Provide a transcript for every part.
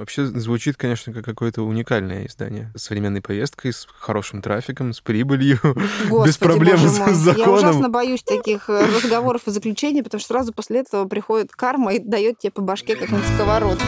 Вообще звучит, конечно, как какое-то уникальное издание. С современной повесткой, с хорошим трафиком, с прибылью, Господи, без проблем с мой. Я законом. ужасно боюсь таких э, разговоров и заключений, потому что сразу после этого приходит карма и дает тебе по башке как-нибудь сковородкой.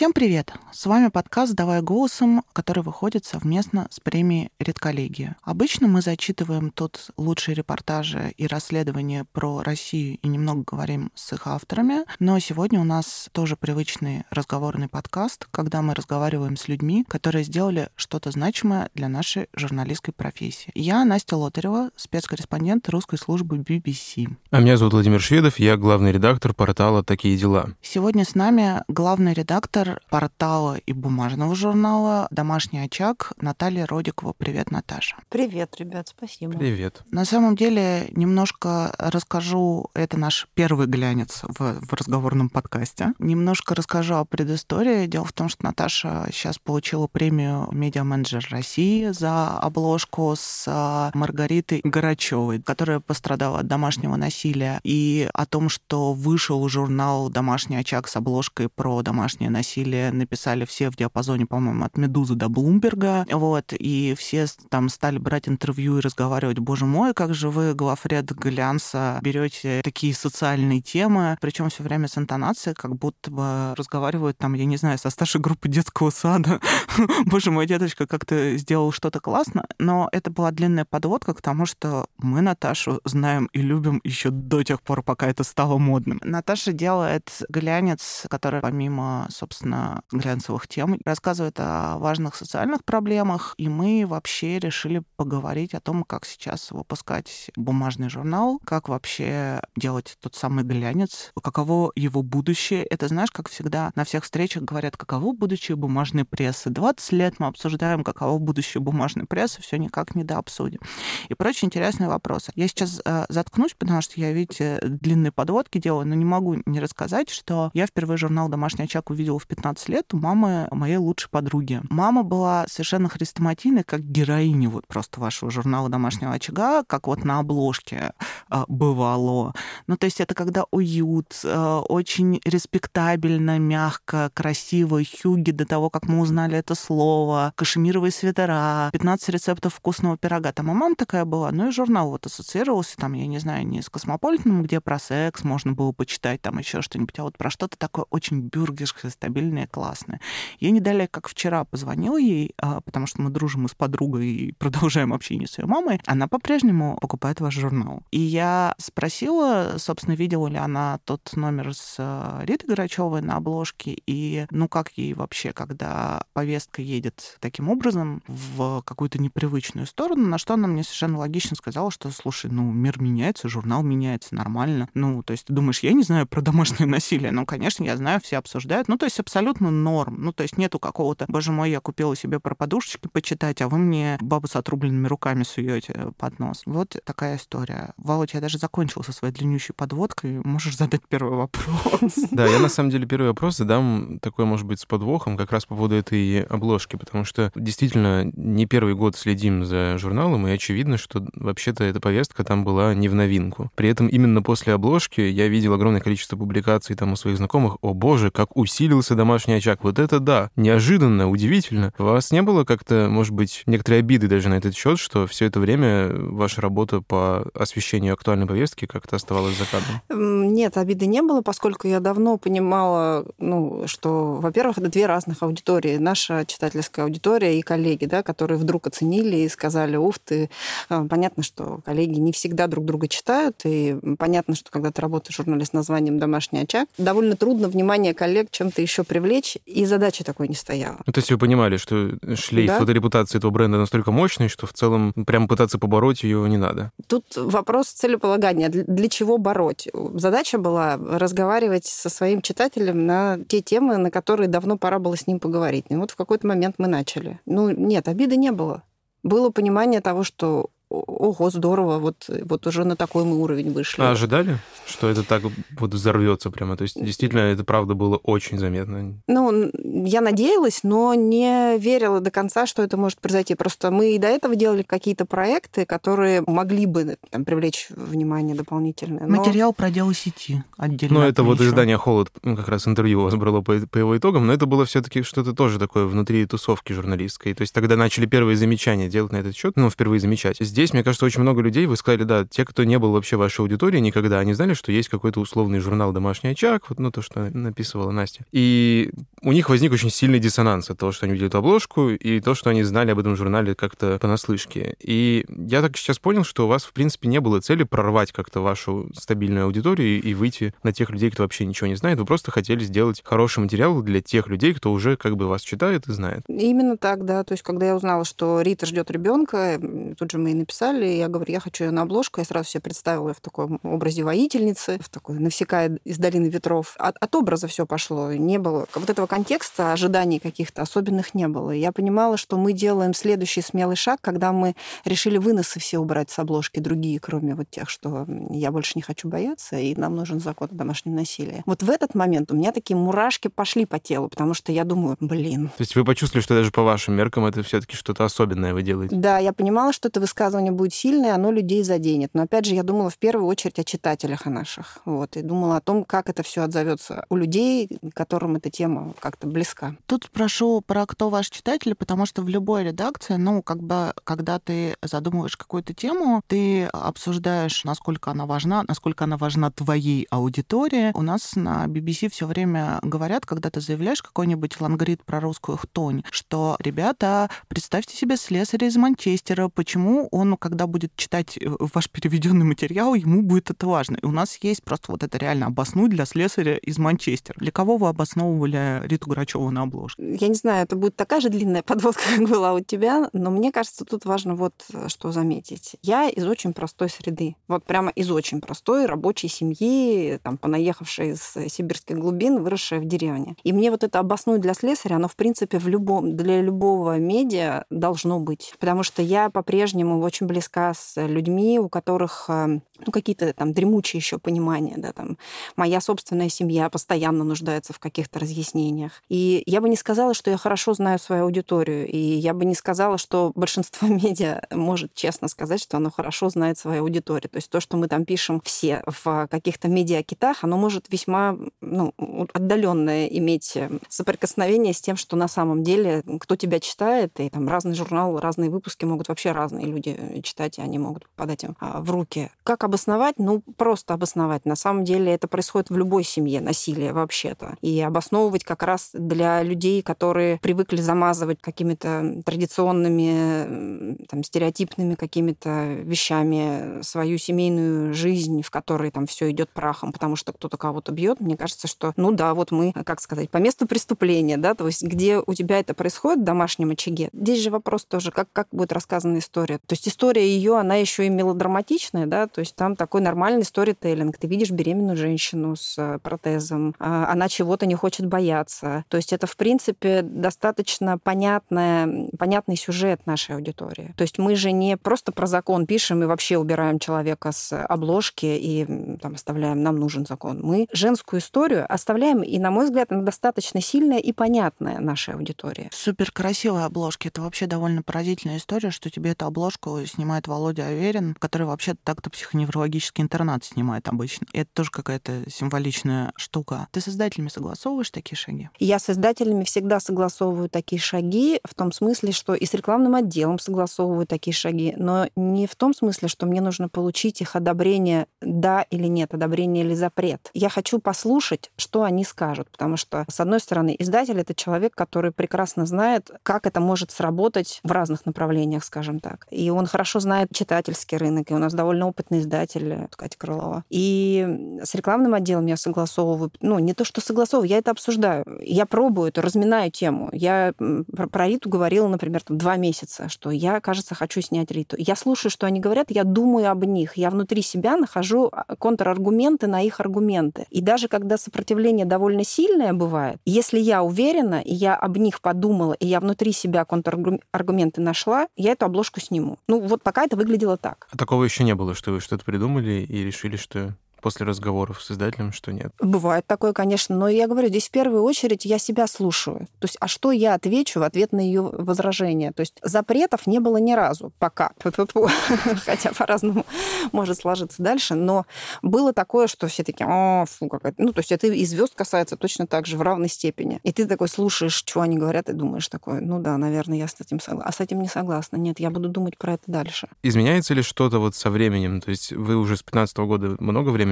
Всем привет! С вами подкаст «Давай голосом», который выходит совместно с премией «Редколлегия». Обычно мы зачитываем тут лучшие репортажи и расследования про Россию и немного говорим с их авторами, но сегодня у нас тоже привычный разговорный подкаст, когда мы разговариваем с людьми, которые сделали что-то значимое для нашей журналистской профессии. Я Настя Лотарева, спецкорреспондент русской службы BBC. А меня зовут Владимир Шведов, я главный редактор портала «Такие дела». Сегодня с нами главный редактор портала и бумажного журнала «Домашний очаг» Наталья Родикова. Привет, Наташа. Привет, ребят, спасибо. Привет. На самом деле, немножко расскажу, это наш первый глянец в, в разговорном подкасте. Немножко расскажу о предыстории. Дело в том, что Наташа сейчас получила премию «Медиа-менеджер России» за обложку с а, Маргаритой Горачевой, которая пострадала от домашнего насилия, и о том, что вышел журнал «Домашний очаг» с обложкой про домашнее насилие, написали все в диапазоне, по-моему, от «Медузы» до «Блумберга», вот, и все там стали брать интервью и разговаривать, боже мой, как же вы, главред Глянца, берете такие социальные темы, причем все время с интонацией, как будто бы разговаривают там, я не знаю, со старшей группы детского сада. боже мой, деточка, как ты сделал что-то классно, но это была длинная подводка к тому, что мы Наташу знаем и любим еще до тех пор, пока это стало модным. Наташа делает глянец, который помимо, собственно, глянцевых тем, рассказывает о важных социальных проблемах, и мы вообще решили поговорить о том, как сейчас выпускать бумажный журнал, как вообще делать тот самый глянец, каково его будущее. Это, знаешь, как всегда на всех встречах говорят, каково будущее бумажной прессы. 20 лет мы обсуждаем, каково будущее бумажной прессы, все никак не дообсудим. И прочие интересные вопросы. Я сейчас э, заткнусь, потому что я, видите, длинные подводки делаю, но не могу не рассказать, что я впервые журнал «Домашний очаг» увидела в 15 лет у мамы моей лучшей подруги. Мама была совершенно хрестоматийной, как героиня вот просто вашего журнала «Домашнего очага», как вот на обложке э, бывало. Ну, то есть это когда уют, э, очень респектабельно, мягко, красиво, хюги до того, как мы узнали это слово, кашемировые свитера, 15 рецептов вкусного пирога. Там и мама такая была, ну и журнал вот ассоциировался, там, я не знаю, не с Космополитеном, где про секс можно было почитать, там еще что-нибудь, а вот про что-то такое очень бюргерское, стабильное, классное. Я не далее, как вчера, позвонила ей, а, потому что мы дружим с подругой и продолжаем общение с ее мамой. Она по-прежнему покупает ваш журнал. И я спросила, собственно, видела ли она тот номер с а, Ритой Грачевой на обложке, и ну как ей вообще, когда повестка едет таким образом в какую-то непривычную сторону, на что она мне совершенно логично сказала, что, слушай, ну, мир меняется, журнал меняется, нормально. Ну, то есть ты думаешь, я не знаю про домашнее насилие? Ну, конечно, я знаю, все обсуждают. Ну, то есть абсолютно норм. Ну, то есть нету какого-то, боже мой, я купила себе про подушечки почитать, а вы мне бабу с отрубленными руками суете под нос. Вот такая история. Володь, я даже закончила со своей длиннющей подводкой. Можешь задать первый вопрос. Да, я на самом деле первый вопрос задам такой, может быть, с подвохом, как раз по поводу этой обложки, потому что действительно не первый год следим за журналом, и очевидно, что вообще-то эта повестка там была не в новинку. При этом именно после обложки я видел огромное количество публикаций там у своих знакомых. О боже, как усилился домашний очаг. Вот это да, неожиданно, удивительно. У вас не было как-то, может быть, некоторые обиды даже на этот счет, что все это время ваша работа по освещению актуальной повестки как-то оставалась за кадром? Нет, обиды не было, поскольку я давно понимала, ну, что, во-первых, это две разных аудитории. Наша читательская аудитория и коллеги, да, которые вдруг оценили и сказали, уф ты. А, Понятно, что коллеги не всегда друг друга читают, и понятно, что когда ты работаешь в журнале с названием «Домашний очаг», довольно трудно внимание коллег чем-то еще привлечь, и задачи такой не стояла. Ну, то есть вы понимали, что шлейф Да. этой репутации этого бренда настолько мощный, что в целом прям пытаться побороть ее не надо. Тут вопрос целеполагания. Для чего бороть? Задача была разговаривать со своим читателем на те темы, на которые давно пора было с ним поговорить. И вот в какой-то момент мы начали. Ну, нет, обиды не было. Было понимание того, что ого, здорово, вот, вот уже на такой мы уровень вышли. А ожидали, что это так вот взорвется прямо. То есть действительно это правда было очень заметно. Ну, я надеялась, но не верила до конца, что это может произойти. Просто мы и до этого делали какие-то проекты, которые могли бы там, привлечь внимание дополнительное. Но... Материал про дело сети отдельно. Ну, это вот издание «Холод», ну, как раз интервью у вас брало по, по его итогам, но это было все таки что-то тоже такое внутри тусовки журналистской. То есть тогда начали первые замечания делать на этот счет, ну, впервые замечать. Здесь, мне кажется, очень много людей, вы сказали, да, те, кто не был вообще вашей аудитории никогда, они знали, что есть какой-то условный журнал «Домашний очаг», вот, ну, то, что написывала Настя. И у них возник очень сильный диссонанс от того, что они видели эту обложку, и то, что они знали об этом журнале как-то понаслышке. И я так сейчас понял, что у вас, в принципе, не было цели прорвать как-то вашу стабильную аудиторию и выйти на тех людей, кто вообще ничего не знает. Вы просто хотели сделать хороший материал для тех людей, кто уже как бы вас читает и знает. Именно так, да. То есть, когда я узнала, что Рита ждет ребенка, тут же мы и написали, и я говорю, я хочу ее на обложку. Я сразу себе представила ее в таком образе воительницы, в такой навсекая из долины ветров. От, от образа все пошло. Не было вот этого контекста, ожиданий каких-то особенных не было. Я понимала, что мы делаем следующий смелый шаг, когда мы решили выносы все убрать с обложки, другие, кроме вот тех, что я больше не хочу бояться, и нам нужен закон о домашнем насилии. Вот в этот момент у меня такие мурашки пошли по телу, потому что я думаю, блин. То есть вы почувствовали, что даже по вашим меркам это все-таки что-то особенное вы делаете? Да, я понимала, что это высказывание будет сильное, оно людей заденет. Но опять же, я думала в первую очередь о читателях о наших. Вот, и думала о том, как это все отзовется у людей, которым эта тема как-то близка. Тут спрошу про кто ваш читатель, потому что в любой редакции, ну, как бы, когда ты задумываешь какую-то тему, ты обсуждаешь, насколько она важна, насколько она важна твоей аудитории. У нас на BBC все время говорят, когда ты заявляешь какой-нибудь лангрид про русскую хтонь, что, ребята, представьте себе слесаря из Манчестера, почему он, когда будет читать э, ваш переведенный материал, ему будет это важно. И у нас есть просто вот это реально обоснуть для слесаря из Манчестера. Для кого вы обосновывали Риту Грачеву на обложке? Я не знаю, это будет такая же длинная подводка, как была у тебя, но мне кажется, тут важно вот э, что заметить. Я из очень простой среды. Вот прямо из очень простой рабочей семьи, там, понаехавшей из сибирских глубин, выросшая в деревне. И мне вот это обоснуть для слесаря, оно, в принципе, в любом, для любого медиа должно быть. Потому что я по-прежнему очень близка с людьми, у которых э, ну, какие-то там дремучие еще понимания, да, там, моя собственная семья постоянно нуждается в каких-то разъяснениях. И я бы не сказала, что я хорошо знаю свою аудиторию, и я бы не сказала, что большинство медиа может честно сказать, что оно хорошо знает свою аудиторию. То есть то, что мы там пишем все в каких-то медиакитах, оно может весьма ну, отдаленное иметь соприкосновение с тем, что на самом деле кто тебя читает, и там разный журнал, разные выпуски могут вообще разные люди читать, и они могут попадать им а, в руки. Как обосновать? Ну, просто обосновать. На самом деле это происходит в любой семье, насилие вообще-то. И обосновывать как раз для людей, которые привыкли замазывать какими-то традиционными, там, стереотипными какими-то вещами свою семейную жизнь, в которой там все идет прахом, потому что кто-то кого-то бьет, мне кажется, что, ну да, вот мы, как сказать, по месту преступления, да, то есть где у тебя это происходит в домашнем очаге. Здесь же вопрос тоже, как, как будет рассказана история. То есть история ее, она еще и мелодраматичная, да, то есть там такой нормальный сторителлинг. Ты видишь беременную женщину с э, протезом, а, она чего-то не хочет бояться. То есть это, в принципе, достаточно понятная, понятный сюжет нашей аудитории. То есть мы же не просто про закон пишем и вообще убираем человека с обложки и там оставляем, нам нужен закон. Мы женскую историю оставляем, и, на мой взгляд, она достаточно сильная и понятная нашей аудитории. Супер красивые обложки. Это вообще довольно поразительная история, что тебе эту обложку снимает Володя Аверин, который вообще так-то психоневролог неврологический интернат снимает обычно. Это тоже какая-то символичная штука. Ты с создателями согласовываешь такие шаги? Я с создателями всегда согласовываю такие шаги, в том смысле, что и с рекламным отделом согласовываю такие шаги, но не в том смысле, что мне нужно получить их одобрение да или нет, одобрение или запрет. Я хочу послушать, что они скажут, потому что, с одной стороны, издатель — это человек, который прекрасно знает, как это может сработать в разных направлениях, скажем так. И он хорошо знает читательский рынок, и у нас довольно опытный издатель, издатель Катя Крылова. И с рекламным отделом я согласовываю, ну, не то, что согласовываю, я это обсуждаю. Я пробую это, разминаю тему. Я про Риту говорила, например, там, два месяца, что я, кажется, хочу снять Риту. Я слушаю, что они говорят, я думаю об них. Я внутри себя нахожу а, контраргументы на их аргументы. И даже когда сопротивление довольно сильное бывает, если я уверена, и я об них подумала, и я внутри себя контраргументы нашла, я эту обложку сниму. Ну, вот пока это выглядело так. А такого еще не было, что вы что-то придумали и решили, что после разговоров с издателем, что нет? Бывает такое, конечно, но я говорю, здесь в первую очередь я себя слушаю. То есть, а что я отвечу в ответ на ее возражение? То есть запретов не было ни разу пока. Хотя по-разному может сложиться дальше. Но было такое, что все такие, о, фу, какая Ну, то есть это и звезд касается точно так же в равной степени. И ты такой слушаешь, что они говорят, и думаешь такое, ну да, наверное, я с этим согласна. А с этим не согласна. Нет, я буду думать про это дальше. Изменяется ли что-то вот со временем? То есть вы уже с 15 года много времени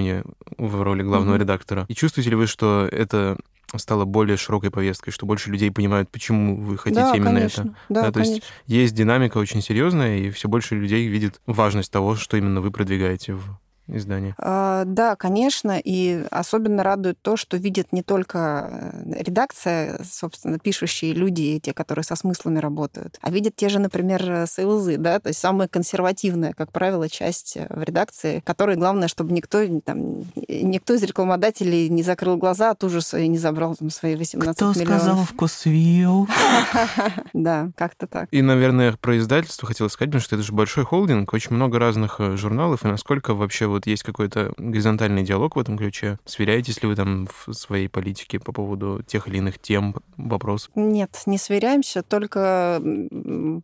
в роли главного mm-hmm. редактора. И чувствуете ли вы, что это стало более широкой повесткой, что больше людей понимают, почему вы хотите да, именно конечно. это. Да, да, то конечно. есть есть динамика очень серьезная, и все больше людей видит важность того, что именно вы продвигаете в издание? А, да, конечно, и особенно радует то, что видит не только э, редакция, собственно, пишущие люди, те, которые со смыслами работают, а видят те же, например, сейлзы, да, то есть самая консервативная, как правило, часть э, в редакции, которой главное, чтобы никто, там, никто из рекламодателей не закрыл глаза от ужаса и не забрал там свои 18 Кто миллионов. сказал вкусвилл? Да, как-то так. И, наверное, про издательство хотел сказать, потому что это же большой холдинг, очень много разных э, журналов, и насколько вообще вот есть какой-то горизонтальный диалог в этом ключе? Сверяетесь ли вы там в своей политике по поводу тех или иных тем, вопросов? Нет, не сверяемся, только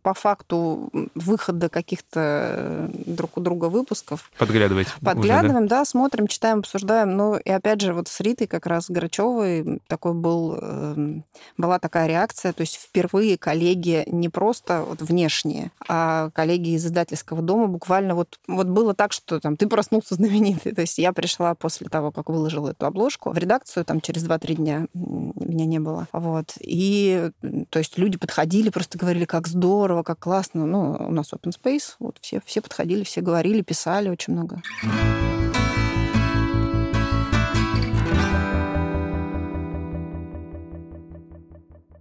по факту выхода каких-то друг у друга выпусков. Подглядывать. Подглядываем, уже, да? да, смотрим, читаем, обсуждаем. Ну, и опять же, вот с Ритой как раз Грачевой такой был, эм, была такая реакция, то есть впервые коллеги не просто вот внешние, а коллеги из издательского дома буквально вот, вот было так, что там ты проснулся знаменитый. То есть я пришла после того, как выложила эту обложку в редакцию, там через 2-3 дня меня не было. Вот. И то есть люди подходили, просто говорили, как здорово, как классно. Ну, у нас open space, вот все, все подходили, все говорили, писали очень много.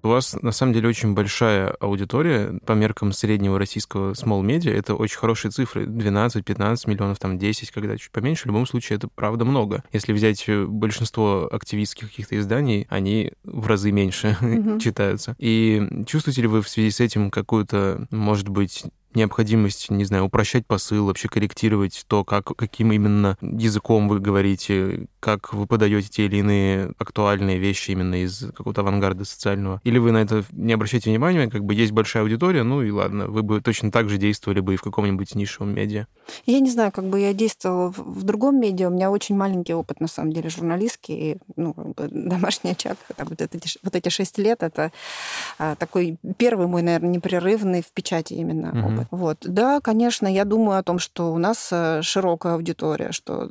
У вас, на самом деле, очень большая аудитория по меркам среднего российского small media. Это очень хорошие цифры. 12-15 миллионов, там 10, когда чуть поменьше. В любом случае, это правда много. Если взять э, большинство активистских каких-то изданий, они в разы меньше mm-hmm. читаются. И чувствуете ли вы в связи с этим какую-то, может быть, необходимость, не знаю, упрощать посыл, вообще корректировать то, как, каким именно языком вы говорите, как вы подаете те или иные актуальные вещи именно из какого-то авангарда социального. Или вы на это не обращаете внимания, как бы есть большая аудитория, ну и ладно, вы бы точно так же действовали бы и в каком-нибудь нишевом медиа. Я не знаю, как бы я действовала в, другом медиа, у меня очень маленький опыт, на самом деле, журналистский, ну, домашний очаг, вот, эти, вот эти шесть лет, это а, такой первый мой, наверное, непрерывный в печати именно угу. опыт. Вот. Да, конечно, я думаю о том, что у нас э, широкая аудитория, что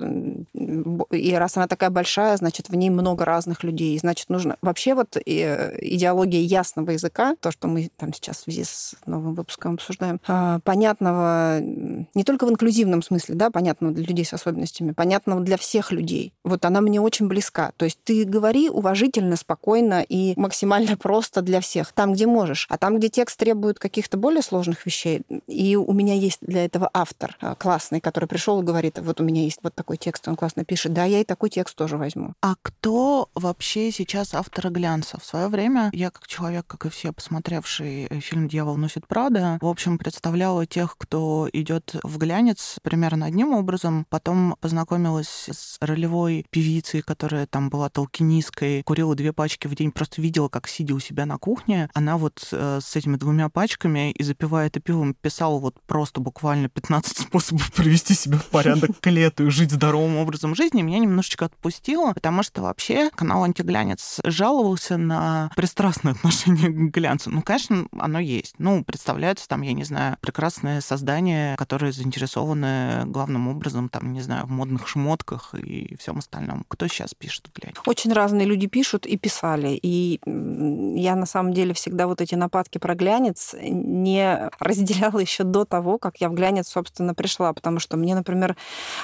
и раз она такая большая, значит, в ней много разных людей, значит, нужно... Вообще вот э, идеология ясного языка, то, что мы там сейчас в связи с новым выпуском обсуждаем, а, понятного не только в инклюзивном смысле, да, понятного для людей с особенностями, понятного для всех людей. Вот она мне очень близка. То есть ты говори уважительно, спокойно и максимально просто для всех, там, где можешь. А там, где текст требует каких-то более сложных вещей, и у меня есть для этого автор а, классный, который пришел и говорит, вот у меня есть вот такой текст, он классно пишет. Да, я и такой текст тоже возьму. А кто вообще сейчас авторы глянца? В свое время я, как человек, как и все, посмотревший э, фильм «Дьявол носит Прада», в общем, представляла тех, кто идет в глянец примерно одним образом. Потом познакомилась с ролевой певицей, которая там была толкинисткой, курила две пачки в день, просто видела, как сидя у себя на кухне, она вот э, с этими двумя пачками и запивая это пивом писала написал вот просто буквально 15 способов привести себя в порядок к лету и жить здоровым образом жизни, меня немножечко отпустило, потому что вообще канал «Антиглянец» жаловался на пристрастное отношение к глянцу. Ну, конечно, оно есть. Ну, представляется там, я не знаю, прекрасное создание, которое заинтересованы главным образом, там, не знаю, в модных шмотках и всем остальном. Кто сейчас пишет в глянце? Очень разные люди пишут и писали. И я на самом деле всегда вот эти нападки про глянец не разделяла еще до того, как я в глянец, собственно, пришла, потому что мне, например,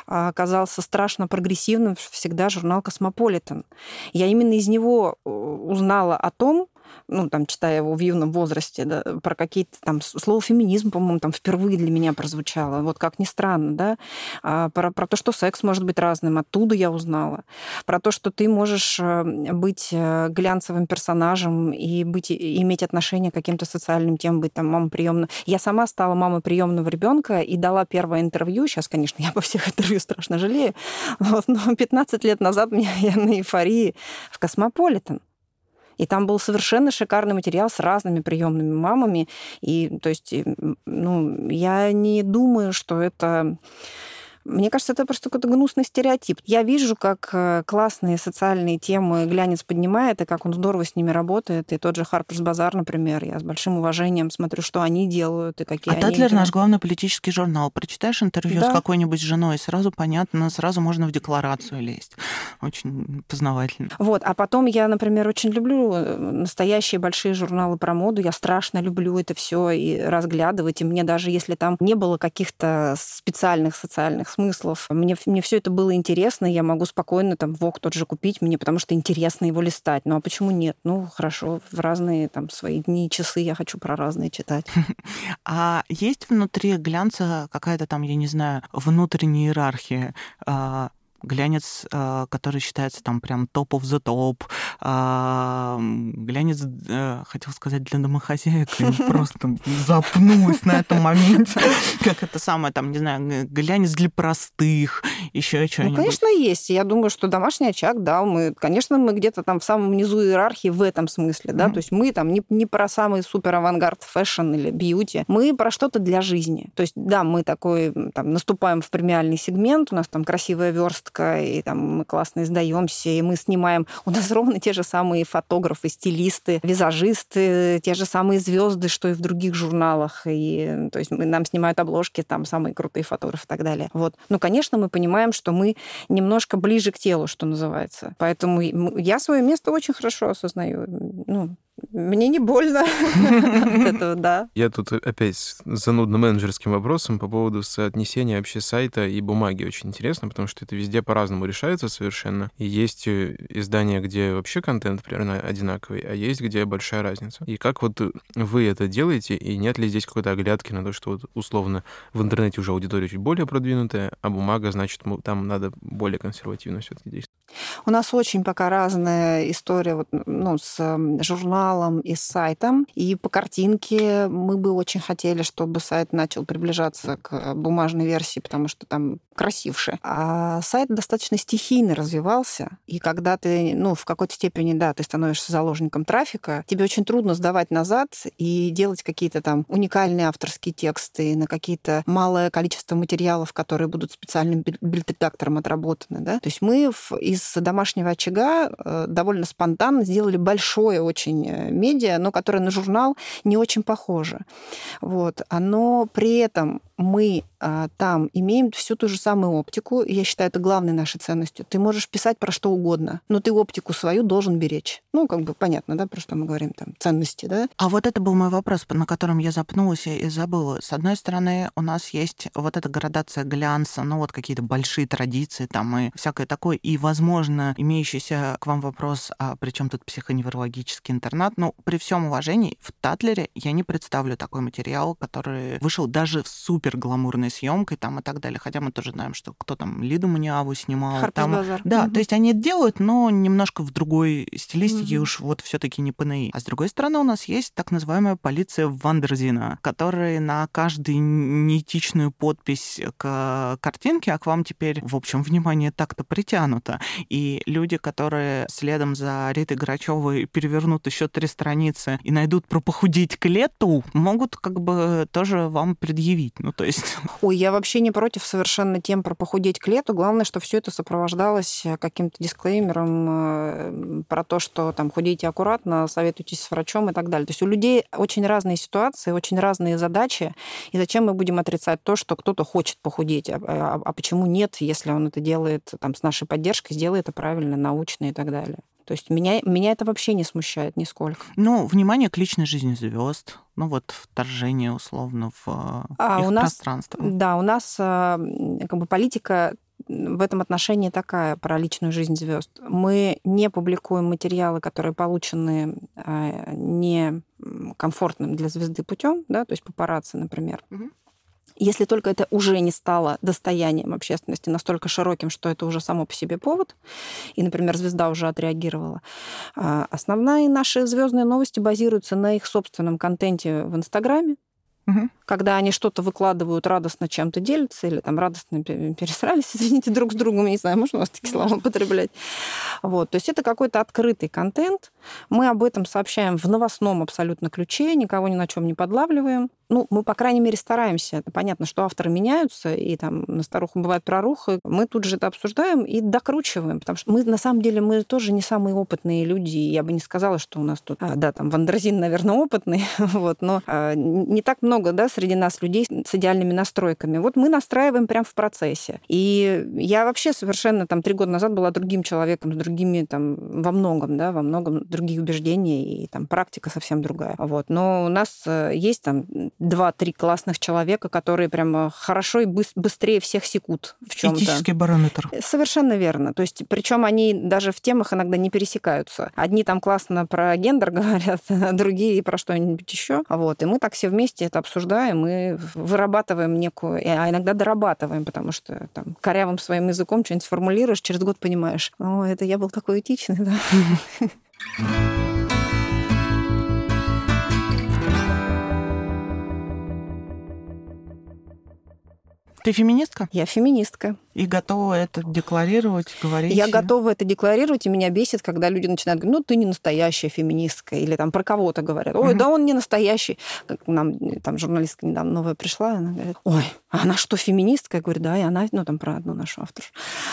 а, казался страшно прогрессивным всегда журнал «Cosmopolitan». Я именно из него э, узнала о том, ну, там, читая его в юном возрасте, да, про какие-то там... Слово феминизм, по-моему, там впервые для меня прозвучало, вот как ни странно, да. А про, про то, что секс может быть разным, оттуда я узнала. Про то, что ты можешь э, быть э, глянцевым персонажем и быть, иметь отношение к каким-то социальным темам, быть там мама приемная. Я сама стала мамой приемного ребенка и дала первое интервью. Сейчас, конечно, я обо всех интервью страшно жалею. Вот, но 15 лет назад меня я на эйфории в Космополитен. И там был совершенно шикарный материал с разными приемными мамами. И, то есть, ну, я не думаю, что это мне кажется, это просто какой-то гнусный стереотип. Я вижу, как э, классные социальные темы глянец поднимает, и как он здорово с ними работает. И тот же Harper's Bazaar, например, я с большим уважением смотрю, что они делают и какие а они... А Tatler наш главный политический журнал. Прочитаешь интервью да. с какой-нибудь женой, сразу понятно, сразу можно в декларацию лезть. Очень познавательно. Вот, а потом я, например, очень люблю э, настоящие большие журналы про моду. Я страшно люблю это все и разглядывать. И мне даже если там не было каких-то специальных социальных смыслов. Мне, мне все это было интересно, я могу спокойно там ВОК тот же купить мне, потому что интересно его листать. Ну а почему нет? Ну хорошо, в разные там свои дни и часы я хочу про разные читать. А есть внутри глянца какая-то там, я не знаю, внутренняя иерархия? А, глянец, а, который считается там прям top of the top, глянец, э, хотел сказать, для домохозяек, просто запнулась на этом моменте, как это самое, там, не знаю, глянец для простых, еще что-нибудь. Ну, конечно, есть. Я думаю, что домашний очаг, да, мы, конечно, мы где-то там в самом низу иерархии в этом смысле, да, то есть мы там не, не про самый супер авангард fashion или beauty, мы про что-то для жизни. То есть, да, мы такой, там, наступаем в премиальный сегмент, у нас там красивая верстка, художка, и там мы классно издаемся, и мы снимаем. У нас ровно те же самые фотографы, стилисты, визажисты, те же самые звезды, что и в других журналах. И, то есть мы, нам снимают обложки, там самые крутые фотографы и так далее. Вот. Ну, конечно, мы понимаем, что мы немножко ближе к телу, что называется. Поэтому я свое место очень хорошо осознаю. Ну, мне не больно от этого, да. Я тут опять с занудным менеджерским вопросом по поводу соотнесения вообще сайта и бумаги. Очень интересно, потому что это везде по-разному решается совершенно. И есть э, издания, где вообще контент примерно одинаковый, а есть, где большая разница. И как вот вы это делаете, и нет ли здесь какой-то оглядки на то, что вот условно в интернете уже аудитория чуть более продвинутая, а бумага, значит, там надо более консервативно все-таки действовать? У нас очень пока разная история вот, ну, с журналом и с сайтом. И по картинке мы бы очень хотели, чтобы сайт начал приближаться к бумажной версии, потому что там красивше. А сайт достаточно стихийно развивался. И когда ты, ну, в какой-то степени, да, ты становишься заложником трафика, тебе очень трудно сдавать назад и делать какие-то там уникальные авторские тексты на какие-то малое количество материалов, которые будут специальным бильд-редактором отработаны, да. То есть мы из домашнего очага э, довольно спонтанно сделали большое очень э, медиа, но которое на журнал не очень похоже. Вот. Оно при этом мы а, там имеем всю ту же самую оптику, я считаю, это главной нашей ценностью. Ты можешь писать про что угодно, но ты оптику свою должен беречь. Ну, как бы понятно, да, про что мы говорим, там, ценности, да? А вот это был мой вопрос, на котором я запнулась и забыла. С одной стороны, у нас есть вот эта градация глянца, ну, вот какие-то большие традиции там и всякое такое, и, возможно, имеющийся к вам вопрос, а при чем тут психоневрологический интернат? Ну, при всем уважении, в Татлере я не представлю такой материал, который вышел даже в супер супер гламурной съемкой там и так далее. Хотя мы тоже знаем, что кто там Лиду Маниаву снимал. Харпис там, Базар. Да, mm-hmm. то есть они это делают, но немножко в другой стилистике mm-hmm. уж вот все-таки не ПНИ. А с другой стороны у нас есть так называемая полиция Вандерзина, которая на каждую неэтичную подпись к картинке, а к вам теперь, в общем, внимание так-то притянуто. И люди, которые следом за Ритой Грачевой перевернут еще три страницы и найдут про похудеть к лету, могут как бы тоже вам предъявить. Ну, то есть... Ой, я вообще не против совершенно тем про похудеть к лету. Главное, что все это сопровождалось э, каким-то дисклеймером э, про то, что там худейте аккуратно, советуйтесь с врачом и так далее. То есть у людей очень разные ситуации, очень разные задачи. И зачем мы будем отрицать то, что кто-то хочет похудеть, а, а, а почему нет, если он это делает там, с нашей поддержкой, сделает это правильно, научно и так далее. То есть меня, меня это вообще не смущает нисколько. Ну, внимание к личной жизни звезд, ну вот вторжение условно в а, их у нас, пространство. Да, у нас а, как бы политика в этом отношении такая про личную жизнь звезд. Мы не публикуем материалы, которые получены э, не комфортным для звезды путем, да, то есть папарацци, например. Угу. Если только это уже не стало достоянием общественности настолько широким, что это уже само по себе повод, и, например, звезда уже отреагировала. А, основные наши звездные новости базируются на их собственном контенте в Инстаграме, Угу. Когда они что-то выкладывают, радостно чем-то делятся, или там радостно пересрались, извините, друг с другом, я не знаю, можно у вас такие слова употреблять. Вот. То есть это какой-то открытый контент. Мы об этом сообщаем в новостном абсолютно ключе, никого ни на чем не подлавливаем ну, мы, по крайней мере, стараемся. Это понятно, что авторы меняются, и там на старуху бывает проруха. Мы тут же это обсуждаем и докручиваем, потому что мы, на самом деле, мы тоже не самые опытные люди. Я бы не сказала, что у нас тут, а, да, там Wonderzine, наверное, опытный, вот, но а, не так много, да, среди нас людей с идеальными настройками. Вот мы настраиваем прямо в процессе. И я вообще совершенно там три года назад была другим человеком, с другими там во многом, да, во многом других убеждений, и там практика совсем другая. Вот. Но у нас э, есть там два-три классных человека, которые прям хорошо и быстрее всех секут в чем-то. Этический барометр. Совершенно верно. То есть, причем они даже в темах иногда не пересекаются. Одни там классно про гендер говорят, а другие про что-нибудь еще. Вот. И мы так все вместе это обсуждаем и вырабатываем некую, а иногда дорабатываем, потому что там корявым своим языком что-нибудь сформулируешь, через год понимаешь, о, это я был такой этичный, да. Ты феминистка? Я феминистка. И готова это декларировать, говорить? Я готова это декларировать, и меня бесит, когда люди начинают говорить, ну, ты не настоящая феминистка, или там про кого-то говорят, ой, да он не настоящий. Как нам там журналистка недавно новая пришла, она говорит, ой, а она что, феминистка? Я говорю, да, и она, ну, там про одну нашу авторшу.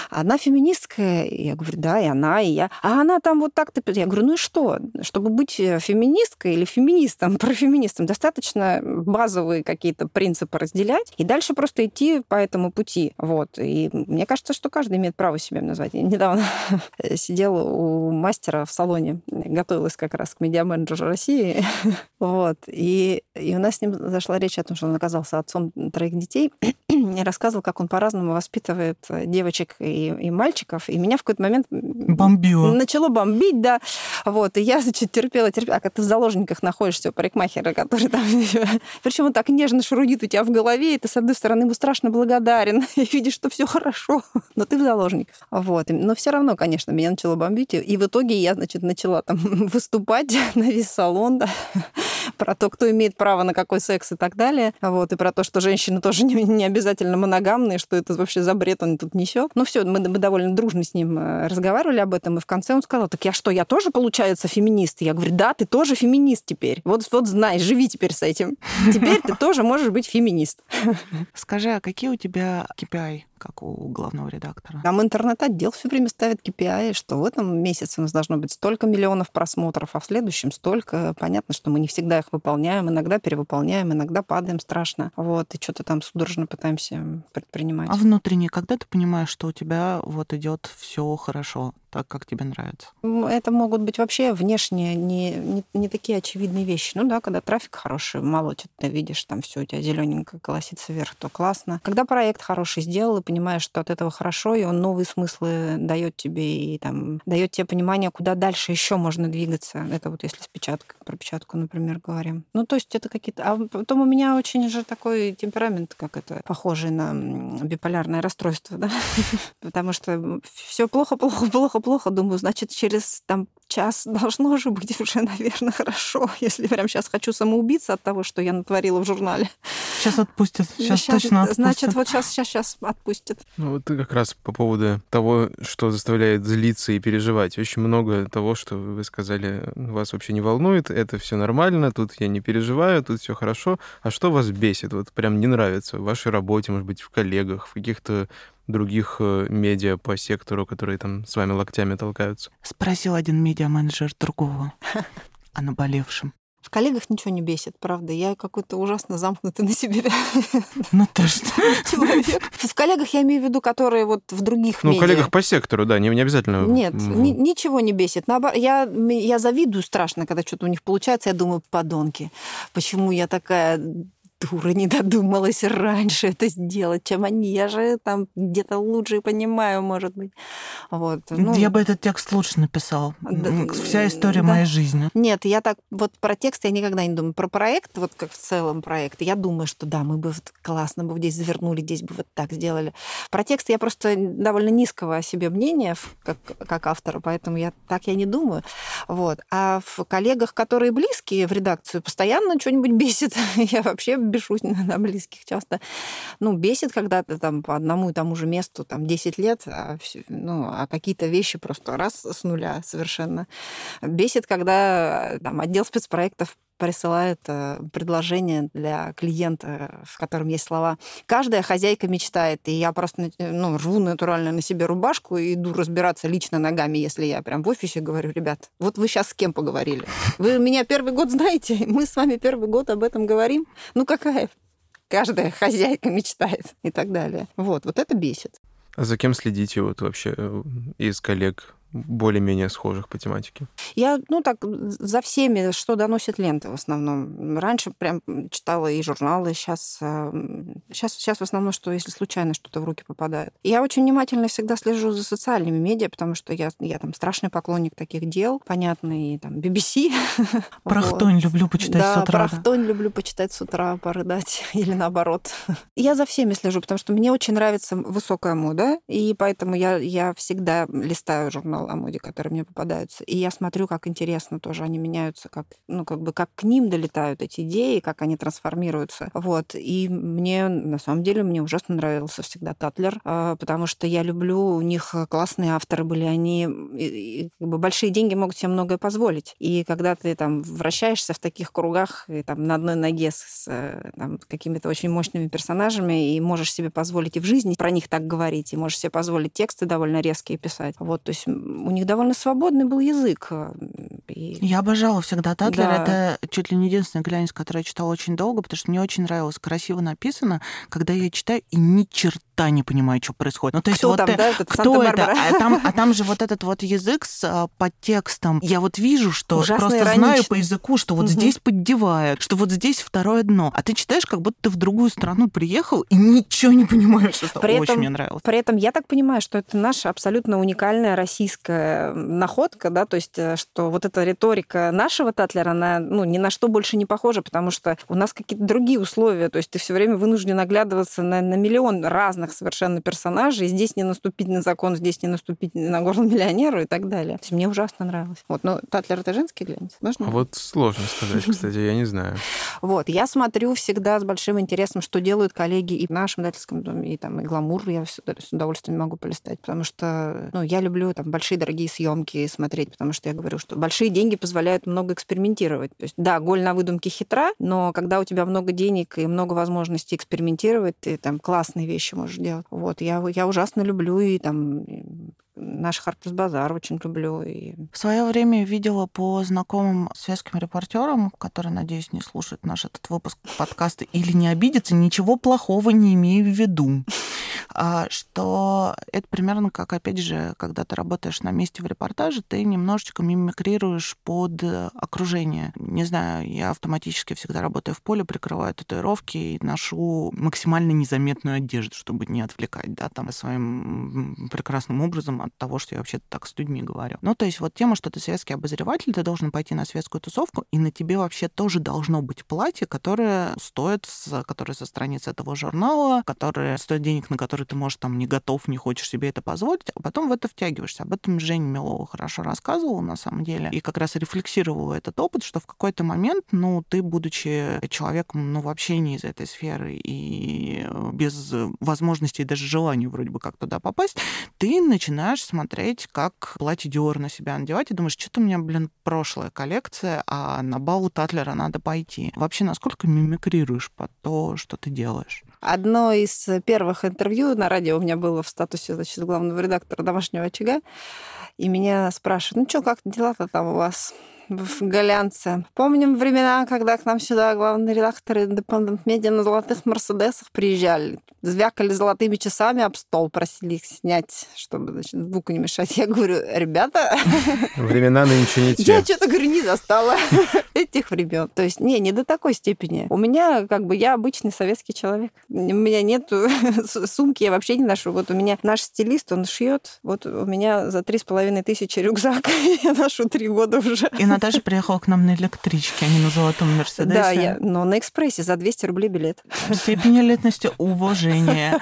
Она феминистка? Я говорю, да, и она, и я. А она там вот так-то... Я говорю, ну и что? Чтобы быть э, феминисткой или феминистом, профеминистом, достаточно базовые какие-то принципы разделять, и дальше просто идти по этому пути. Вот. И мне кажется, что каждый имеет право себя назвать. Я недавно сидела у мастера в салоне, готовилась как раз к медиа-менеджеру России. вот. И, и у нас с ним зашла речь о том, что он оказался отцом троих детей и рассказывал, как он по-разному воспитывает девочек и, и мальчиков. И меня в какой-то момент Бомбило. начало бомбить, да. Вот. И я, значит, терпела, терпела. А когда ты в заложниках находишься у парикмахера, который там... Причем он так нежно шурудит у тебя в голове, и ты, с одной стороны, ему страшно благодарен, и видишь, что все хорошо, но ты в заложниках. Вот. Но все равно, конечно, меня начало бомбить. И в итоге я, значит, начала там выступать на весь салон, да, про то, кто имеет право на какой секс и так далее. Вот. И про то, что женщины тоже не, не обязательно моногамные, что это вообще за бред он тут несет. Ну все, мы, мы довольно дружно с ним э, разговаривали об этом, и в конце он сказал, так я что, я тоже, получается, феминист? Я говорю, да, ты тоже феминист теперь. Вот, вот знай, живи теперь с этим. Теперь ты тоже можешь быть феминист. Скажи, а какие у тебя KPI? Как у главного редактора. Там интернет-отдел все время ставит KPI, что в этом месяце у нас должно быть столько миллионов просмотров, а в следующем столько. Понятно, что мы не всегда их выполняем, иногда перевыполняем, иногда падаем страшно. Вот, и что-то там судорожно пытаемся предпринимать. А внутренне, когда ты понимаешь, что у тебя вот идет все хорошо? Так, как тебе нравится? Это могут быть вообще внешние, не, не, не такие очевидные вещи. Ну да, когда трафик хороший, молотит, ты видишь, там все у тебя зелененько колосится вверх, то классно. Когда проект хороший сделал, и понимаешь, что от этого хорошо, и он новые смыслы дает тебе, и там дает тебе понимание, куда дальше еще можно двигаться. Это вот если с печаткой, про печатку, например, говорим. Ну, то есть это какие-то... А потом у меня очень же такой темперамент, как это, похожий на биполярное расстройство, да? Потому что все плохо, плохо, плохо, плохо, думаю, значит, через там час должно же быть уже, наверное, хорошо, если прям сейчас хочу самоубиться от того, что я натворила в журнале. Сейчас отпустят, сейчас, сейчас точно отпустят. Значит, вот сейчас, сейчас, сейчас отпустят. Ну, вот как раз по поводу того, что заставляет злиться и переживать. Очень много того, что вы сказали, вас вообще не волнует, это все нормально, тут я не переживаю, тут все хорошо. А что вас бесит, вот прям не нравится в вашей работе, может быть, в коллегах, в каких-то других э, медиа по сектору, которые там с вами локтями толкаются? Спросил один медиа-менеджер другого о наболевшем. В коллегах ничего не бесит, правда. Я какой-то ужасно замкнутый на себе ну, то что? человек. В коллегах я имею в виду, которые вот в других Ну, в коллегах по сектору, да, не, не обязательно. Нет, ни, ничего не бесит. Наоборот, я, я завидую страшно, когда что-то у них получается. Я думаю, подонки, почему я такая дура, не додумалась раньше это сделать, чем они. Я же там где-то лучше понимаю, может быть. Вот. Ну, я бы этот текст лучше написал. Да, Вся история да. моей жизни. Нет, я так вот про текст я никогда не думаю. Про проект, вот как в целом проект, я думаю, что да, мы бы вот классно бы здесь завернули, здесь бы вот так сделали. Про текст я просто довольно низкого о себе мнения, как, как автора, поэтому я так я не думаю. Вот. А в коллегах, которые близкие в редакцию, постоянно что-нибудь бесит. я вообще бешусь на близких часто. Ну, бесит, когда ты там по одному и тому же месту там 10 лет, а, все, ну, а какие-то вещи просто раз с нуля совершенно. Бесит, когда там отдел спецпроектов присылает э, предложение для клиента, в котором есть слова. Каждая хозяйка мечтает, и я просто ну, рву натурально на себе рубашку и иду разбираться лично ногами, если я прям в офисе говорю, ребят, вот вы сейчас с кем поговорили? Вы меня первый год знаете, мы с вами первый год об этом говорим. Ну какая? Каждая хозяйка мечтает и так далее. Вот, вот это бесит. А за кем следите вот вообще э, из коллег более-менее схожих по тематике? Я, ну так, за всеми, что доносит ленты в основном. Раньше прям читала и журналы, сейчас, сейчас, сейчас в основном, что если случайно что-то в руки попадает. Я очень внимательно всегда слежу за социальными медиа, потому что я, я там страшный поклонник таких дел, понятно, и там BBC. Прохтонь вот. люблю почитать да, с утра. Прохтонь люблю почитать с утра, порыдать, или наоборот. Я за всеми слежу, потому что мне очень нравится высокая мода, и поэтому я, я всегда листаю журнал о моде, которые мне попадаются. И я смотрю, как интересно тоже они меняются, как, ну, как бы, как к ним долетают эти идеи, как они трансформируются. Вот. И мне, на самом деле, мне ужасно нравился всегда Татлер, а, потому что я люблю, у них классные авторы были, они как бы, большие деньги могут себе многое позволить. И когда ты там вращаешься в таких кругах, и, там, на одной ноге с э, там, какими-то очень мощными персонажами, и можешь себе позволить и в жизни про них так говорить, и можешь себе позволить тексты довольно резкие писать. Вот, то есть у них довольно свободный был язык. И... Я обожала всегда Татлер. Да. Это чуть ли не единственный глянец, который я читала очень долго, потому что мне очень нравилось, красиво написано, когда я читаю и ни черта не понимаю, что происходит. Ну, то есть кто вот там, э, да, этот кто это? А там, а там же вот этот вот язык с а, подтекстом. Я вот вижу, что Ужасно просто иронично. знаю по языку, что вот угу. здесь поддевают, что вот здесь второе дно. А ты читаешь, как будто ты в другую страну приехал и ничего не понимаешь. Это при очень этом, мне нравилось. При этом я так понимаю, что это наша абсолютно уникальная российская находка, да, то есть, э, что вот эта риторика нашего Татлера, она ну, ни на что больше не похожа, потому что у нас какие-то другие условия, то есть ты все время вынужден оглядываться на, на миллион разных совершенно персонажей, здесь не наступить на закон, здесь не наступить на горло миллионеру и так далее. То есть мне ужасно нравилось. Вот, но Татлер это женский глянец? Можно? А вот сложно сказать, кстати, я не знаю. Вот, я смотрю всегда с большим интересом, что делают коллеги и в нашем издательском доме, и там и гламур я с удовольствием могу полистать, потому что ну, я люблю там большие дорогие съемки смотреть, потому что я говорю, что большие деньги позволяют много экспериментировать. То есть, да, голь на выдумке хитра, но когда у тебя много денег и много возможностей экспериментировать, ты там классные вещи можешь делать. Вот, я, я ужасно люблю и там наш Харпус Базар очень люблю. И... В свое время видела по знакомым светским репортерам, которые, надеюсь, не слушают наш этот выпуск подкаста или не обидятся, ничего плохого не имею в виду. А, что это примерно как, опять же, когда ты работаешь на месте в репортаже, ты немножечко мимикрируешь под окружение. Не знаю, я автоматически всегда работаю в поле, прикрываю татуировки и ношу максимально незаметную одежду, чтобы не отвлекать, да, там, своим прекрасным образом от того, что я вообще так с людьми говорю. Ну, то есть вот тема, что ты светский обозреватель, ты должен пойти на светскую тусовку, и на тебе вообще тоже должно быть платье, которое стоит, которое со страниц этого журнала, которое стоит денег, на которые ты, можешь там, не готов, не хочешь себе это позволить, а потом в это втягиваешься. Об этом Женя Милова хорошо рассказывала, на самом деле, и как раз рефлексировала этот опыт, что в какой-то момент, ну, ты, будучи человеком, ну, вообще не из этой сферы и без возможности и даже желания вроде бы как туда попасть, ты начинаешь смотреть, как платье Диор на себя надевать, и думаешь, что-то у меня, блин, прошлая коллекция, а на бал Татлера надо пойти. Вообще, насколько мимикрируешь под то, что ты делаешь? Одно из первых интервью на радио у меня было в статусе значит, главного редактора «Домашнего очага», и меня спрашивают, ну что, как дела-то там у вас? В Голлянце. Помним времена, когда к нам сюда главные редакторы Independent Media на золотых Мерседесах приезжали. Звякали золотыми часами об стол, просили их снять, чтобы значит, звуку не мешать. Я говорю, ребята... Времена нынче не те. Я что-то, говорю, не застала этих времен. То есть, не, не до такой степени. У меня, как бы, я обычный советский человек. У меня нет сумки, я вообще не ношу. Вот у меня наш стилист, он шьет. Вот у меня за три с половиной тысячи рюкзак. я ношу три года уже. И Наташа приехала к нам на электричке, а не на золотом Мерседесе. Да, я, но на экспрессе за 200 рублей билет. Степень элитности, уважение.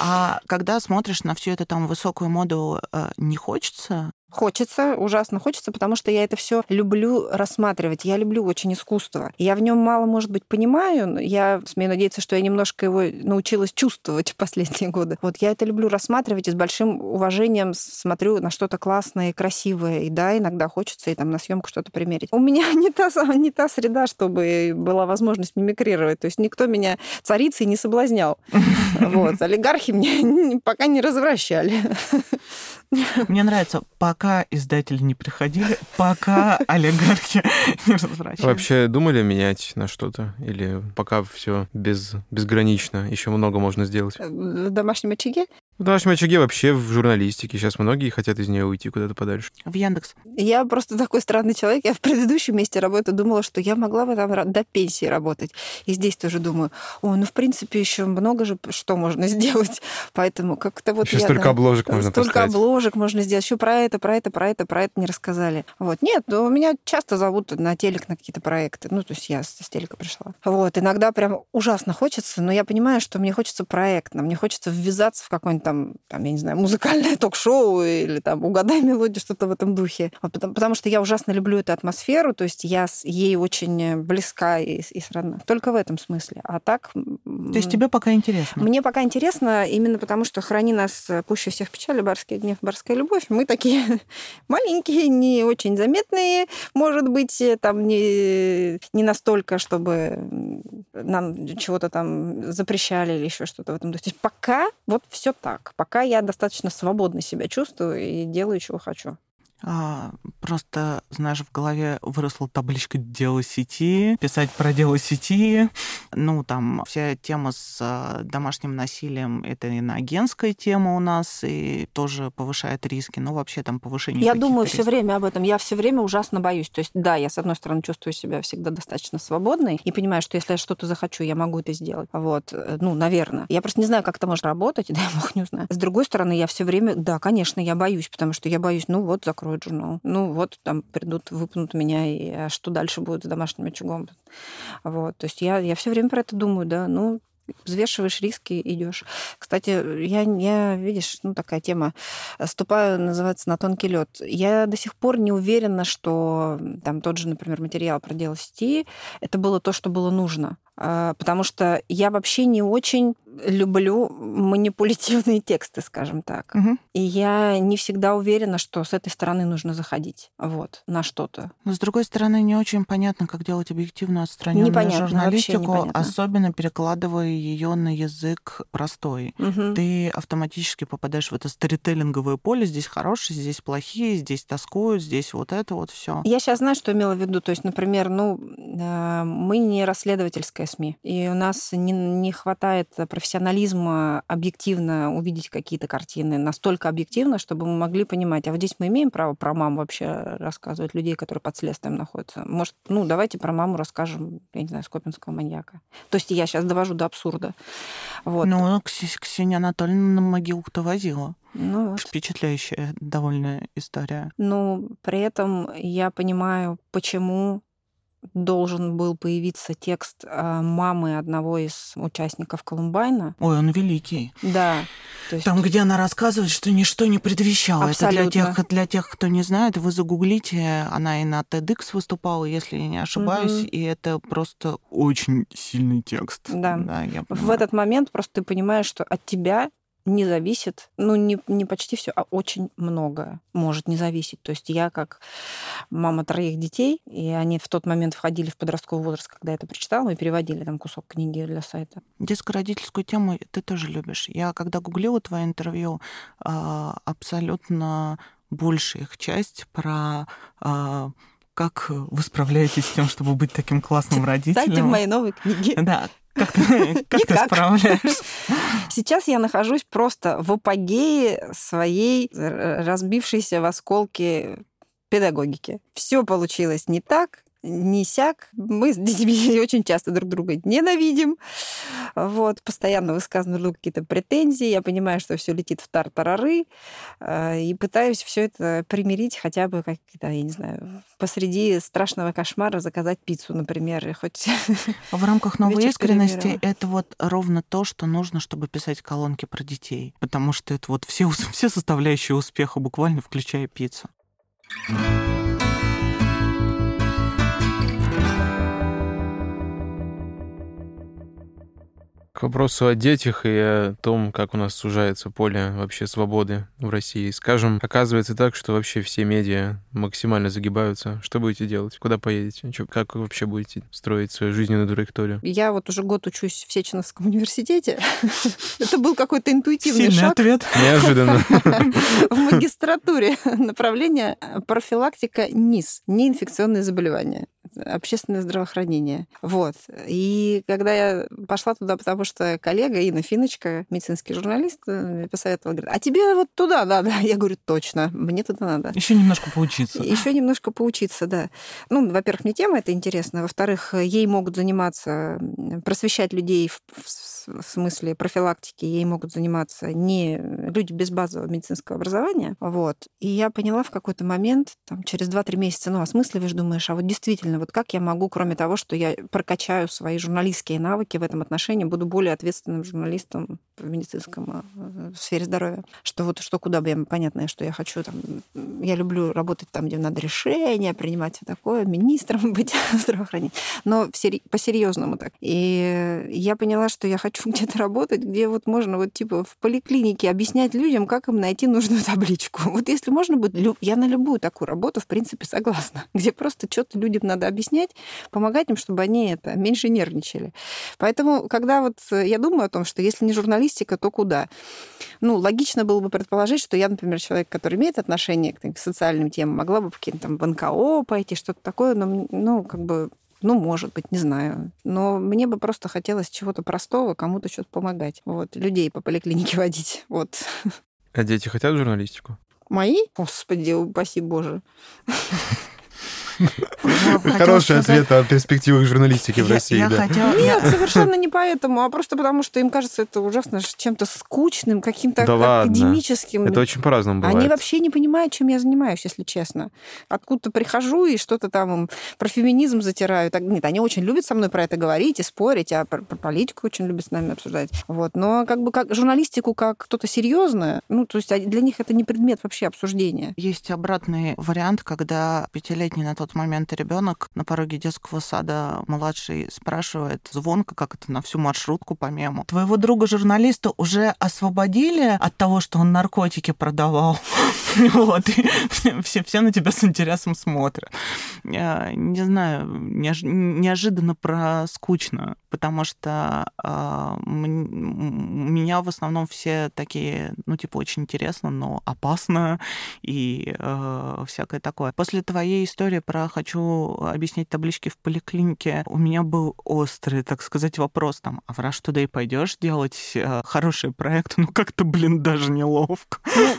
А когда смотришь на всю эту там высокую моду, э, не хочется Хочется, ужасно хочется, потому что я это все люблю рассматривать. Я люблю очень искусство. Я в нем мало, может быть, понимаю. Но я смею надеяться, что я немножко его научилась чувствовать в последние годы. Вот я это люблю рассматривать и с большим уважением смотрю на что-то классное и красивое. И да, иногда хочется и там на съемку что-то примерить. У меня не та, не та среда, чтобы была возможность мимикрировать. То есть никто меня царицей не соблазнял. Вот. Олигархи мне пока не развращали. Мне нравится, пока издатели не приходили, пока олигархи не возвращались. Вообще думали менять на что-то? Или пока все без, безгранично, еще много можно сделать? В домашнем очаге? В домашнем очаге вообще в журналистике. Сейчас многие хотят из нее уйти куда-то подальше. В Яндекс. Я просто такой странный человек. Я в предыдущем месте работы думала, что я могла бы там до пенсии работать. И здесь тоже думаю, о, ну, в принципе, еще много же что можно сделать. Поэтому как-то вот еще я... столько да, обложек можно Столько поставить. обложек можно сделать. Еще про это, про это, про это, про это не рассказали. Вот. Нет, ну, меня часто зовут на телек на какие-то проекты. Ну, то есть я с, с телека пришла. Вот. Иногда прям ужасно хочется, но я понимаю, что мне хочется проектно. Мне хочется ввязаться в какой-нибудь там, там, я не знаю, музыкальное ток-шоу или там «Угадай мелодию», что-то в этом духе. Вот, потому, потому что я ужасно люблю эту атмосферу, то есть я с, ей очень близка и, и сродна. Только в этом смысле. А так... То есть тебе пока интересно? Мне пока интересно именно потому, что «Храни нас пуще всех печали, барские дни, барская любовь». Мы такие маленькие, не очень заметные, может быть, там не, не настолько, чтобы нам чего-то там запрещали или еще что-то в этом духе. То есть пока вот все так. Пока я достаточно свободно себя чувствую и делаю, чего хочу. А, просто, знаешь, в голове выросла табличка «Дело сети», писать про дело сети. Ну, там вся тема с а, домашним насилием — это иноагентская тема у нас, и тоже повышает риски. Но вообще там повышение Я думаю все время об этом. Я все время ужасно боюсь. То есть, да, я, с одной стороны, чувствую себя всегда достаточно свободной и понимаю, что если я что-то захочу, я могу это сделать. Вот, ну, наверное. Я просто не знаю, как это может работать, да, я не знаю. С другой стороны, я все время, да, конечно, я боюсь, потому что я боюсь, ну, вот, закрою откроют журнал. Ну вот там придут, выпнут меня, и а что дальше будет с домашним очагом? Вот, то есть я, я все время про это думаю, да, ну, взвешиваешь риски, идешь. Кстати, я, я, видишь, ну такая тема, ступаю, называется, на тонкий лед. Я до сих пор не уверена, что там тот же, например, материал про дело сети, это было то, что было нужно. А, потому что я вообще не очень люблю манипулятивные тексты, скажем так. Угу. И я не всегда уверена, что с этой стороны нужно заходить вот, на что-то. Но, с другой стороны, не очень понятно, как делать объективную отстраненную непонятно, журналистику, особенно перекладывая ее на язык простой. Угу. Ты автоматически попадаешь в это сторителлинговое поле. Здесь хорошие, здесь плохие, здесь тоскуют, здесь вот это вот все. Я сейчас знаю, что имела в виду. То есть, например, ну, э, мы не расследовательская СМИ, и у нас не, не хватает профессионализма объективно увидеть какие-то картины, настолько объективно, чтобы мы могли понимать, а вот здесь мы имеем право про маму вообще рассказывать, людей, которые под следствием находятся. Может, ну, давайте про маму расскажем, я не знаю, скопинского маньяка. То есть я сейчас довожу до абсурда. Вот. Ну, Ксения Анатольевна на могилку-то возила. Ну, вот. Впечатляющая довольно история. Ну, при этом я понимаю, почему должен был появиться текст а, мамы одного из участников Колумбайна. Ой, он великий. Да. То есть... Там, где она рассказывает, что ничто не предвещало. Абсолютно. Это для тех, для тех, кто не знает, вы загуглите, она и на TEDx выступала, если я не ошибаюсь, Мгм. и это просто очень сильный текст. Да. я В этот момент просто ты понимаешь, что от тебя не зависит, ну, не, не почти все, а очень многое может не зависеть. То есть я как мама троих детей, и они в тот момент входили в подростковый возраст, когда я это прочитала, мы переводили там кусок книги для сайта. Детско-родительскую тему ты тоже любишь. Я, когда гуглила твое интервью, а, абсолютно большая их часть про а, как вы справляетесь с тем, чтобы быть таким классным родителем? Читайте в моей новой книге. Да, как ты, как ты справляешься? Сейчас я нахожусь просто в апогее своей разбившейся в осколки педагогики. Все получилось не так, не сяк. Мы с детьми очень часто друг друга ненавидим. Вот, постоянно высказываем друг какие-то претензии. Я понимаю, что все летит в тартарары. Э, и пытаюсь все это примирить хотя бы как-то, я не знаю, посреди страшного кошмара заказать пиццу, например, и хоть... В рамках новой искренности это вот ровно то, что нужно, чтобы писать колонки про детей. Потому что это вот все, все составляющие успеха, буквально включая пиццу. К вопросу о детях и о том, как у нас сужается поле вообще свободы в России. Скажем, оказывается так, что вообще все медиа максимально загибаются. Что будете делать? Куда поедете? Как вы вообще будете строить свою жизненную траекторию? Я вот уже год учусь в Сеченовском университете. Это был какой-то интуитивный шаг. ответ. Неожиданно. В магистратуре направление профилактика НИС, неинфекционные заболевания общественное здравоохранение. Вот. И когда я пошла туда, потому что коллега Инна Финочка, медицинский журналист, э, посоветовала, говорит, а тебе вот туда надо. Я говорю, точно, мне туда надо. Еще немножко поучиться. Еще немножко поучиться, да. Ну, во-первых, мне тема это интересна. Во-вторых, ей могут заниматься, просвещать людей в, в смысле профилактики, ей могут заниматься не люди без базового медицинского образования. Вот. И я поняла в какой-то момент, там, через 2-3 месяца, ну, осмысливаешь, думаешь, а вот действительно, вот как я могу, кроме того, что я прокачаю свои журналистские навыки в этом отношении, буду более ответственным журналистом в медицинском э, в сфере здоровья. Что вот что куда бы я, понятно, что я хочу там, я люблю работать там, где надо решения принимать все такое, министром быть здравоохранения, но по-серьезному так. И я поняла, что я хочу где-то работать, где вот можно вот типа в поликлинике объяснять людям, как им найти нужную табличку. Вот если можно будет, я на любую такую работу, в принципе, согласна, где просто что-то людям надо объяснять, помогать им, чтобы они это меньше нервничали. Поэтому, когда вот я думаю о том, что если не журналистика, то куда? Ну, логично было бы предположить, что я, например, человек, который имеет отношение к, к социальным темам, могла бы каким-то там в НКО пойти, что-то такое, но, ну, как бы ну, может быть, не знаю. Но мне бы просто хотелось чего-то простого, кому-то что-то помогать. Вот, людей по поликлинике водить. Вот. А дети хотят журналистику? Мои? Господи, упаси Боже. Хороший ответ о перспективах журналистики в России. Нет, совершенно не поэтому, а просто потому, что им кажется это ужасно чем-то скучным, каким-то академическим. Это очень по-разному бывает. Они вообще не понимают, чем я занимаюсь, если честно. Откуда-то прихожу и что-то там им про феминизм затираю. Нет, они очень любят со мной про это говорить и спорить, а про политику очень любят с нами обсуждать. Вот. Но как бы как журналистику как кто-то серьезное, ну, то есть для них это не предмет вообще обсуждения. Есть обратный вариант, когда пятилетний на тот момент ребенок на пороге детского сада младший спрашивает звонко, как это на всю маршрутку по мему. Твоего друга-журналиста уже освободили от того, что он наркотики продавал? Вот, все, все на тебя с интересом смотрят. Не знаю, неожиданно про скучно, потому что э, меня в основном все такие, ну, типа, очень интересно, но опасно и э, всякое такое. После твоей истории про хочу объяснять таблички в поликлинике, у меня был острый, так сказать, вопрос там, а в Rush Today пойдешь делать э, хороший проект? Ну, как-то, блин, даже неловко. Ну,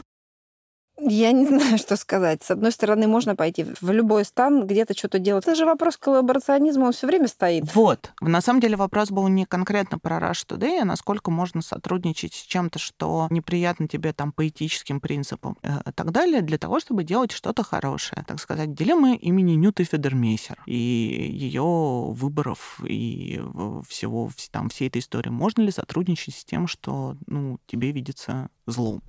я не знаю, что сказать. С одной стороны, можно пойти в любой стан, где-то что-то делать. Это же вопрос коллаборационизма, он все время стоит. Вот. На самом деле вопрос был не конкретно про Rush Today, а насколько можно сотрудничать с чем-то, что неприятно тебе там по этическим принципам э, и так далее, для того, чтобы делать что-то хорошее. Так сказать, дилеммы имени Нюты Федермейсер и ее выборов и всего, там, всей этой истории. Можно ли сотрудничать с тем, что ну, тебе видится злом?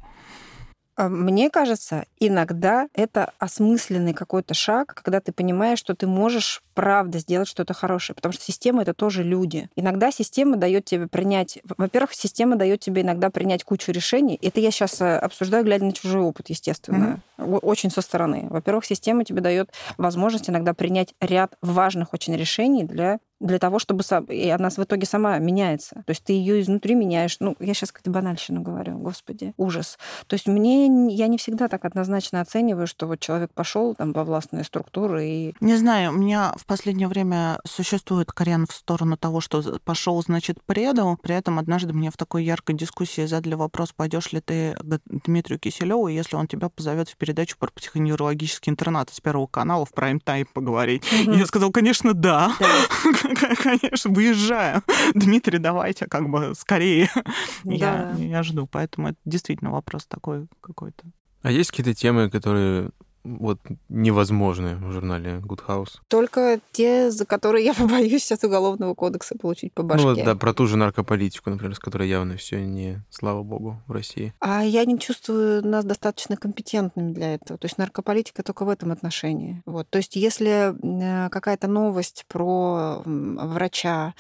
А, мне кажется, иногда это осмысленный какой-то шаг, когда ты понимаешь, что ты можешь правда сделать что-то хорошее, потому что система это тоже люди. Иногда система дает тебе принять, во-первых, система дает тебе иногда принять кучу решений. Это я сейчас э, обсуждаю, глядя на чужой опыт, естественно, mm-hmm. очень со стороны. Во-первых, система тебе дает возможность иногда принять ряд важных очень решений для для того, чтобы... И она в итоге сама меняется. То есть ты ее изнутри меняешь. Ну, я сейчас какую-то банальщину говорю, господи, ужас. То есть мне... Я не всегда так однозначно оцениваю, что вот человек пошел там во властные структуры и... Не знаю, у меня в последнее время существует корен в сторону того, что пошел, значит, предал. При этом однажды мне в такой яркой дискуссии задали вопрос, пойдешь ли ты к Дмитрию Киселеву, если он тебя позовет в передачу про психоневрологический интернат из Первого канала в прайм-тайм поговорить. Угу. Я сказал, конечно, да. да. конечно, выезжаю. Дмитрий, давайте как бы скорее. Да. Я, я жду. Поэтому это действительно вопрос такой какой-то. А есть какие-то темы, которые вот невозможны в журнале Good House. Только те, за которые я побоюсь от уголовного кодекса получить по башке. Ну вот, да, про ту же наркополитику, например, с которой явно все не, слава богу, в России. А я не чувствую нас достаточно компетентными для этого. То есть наркополитика только в этом отношении. Вот. То есть если э, какая-то новость про врача,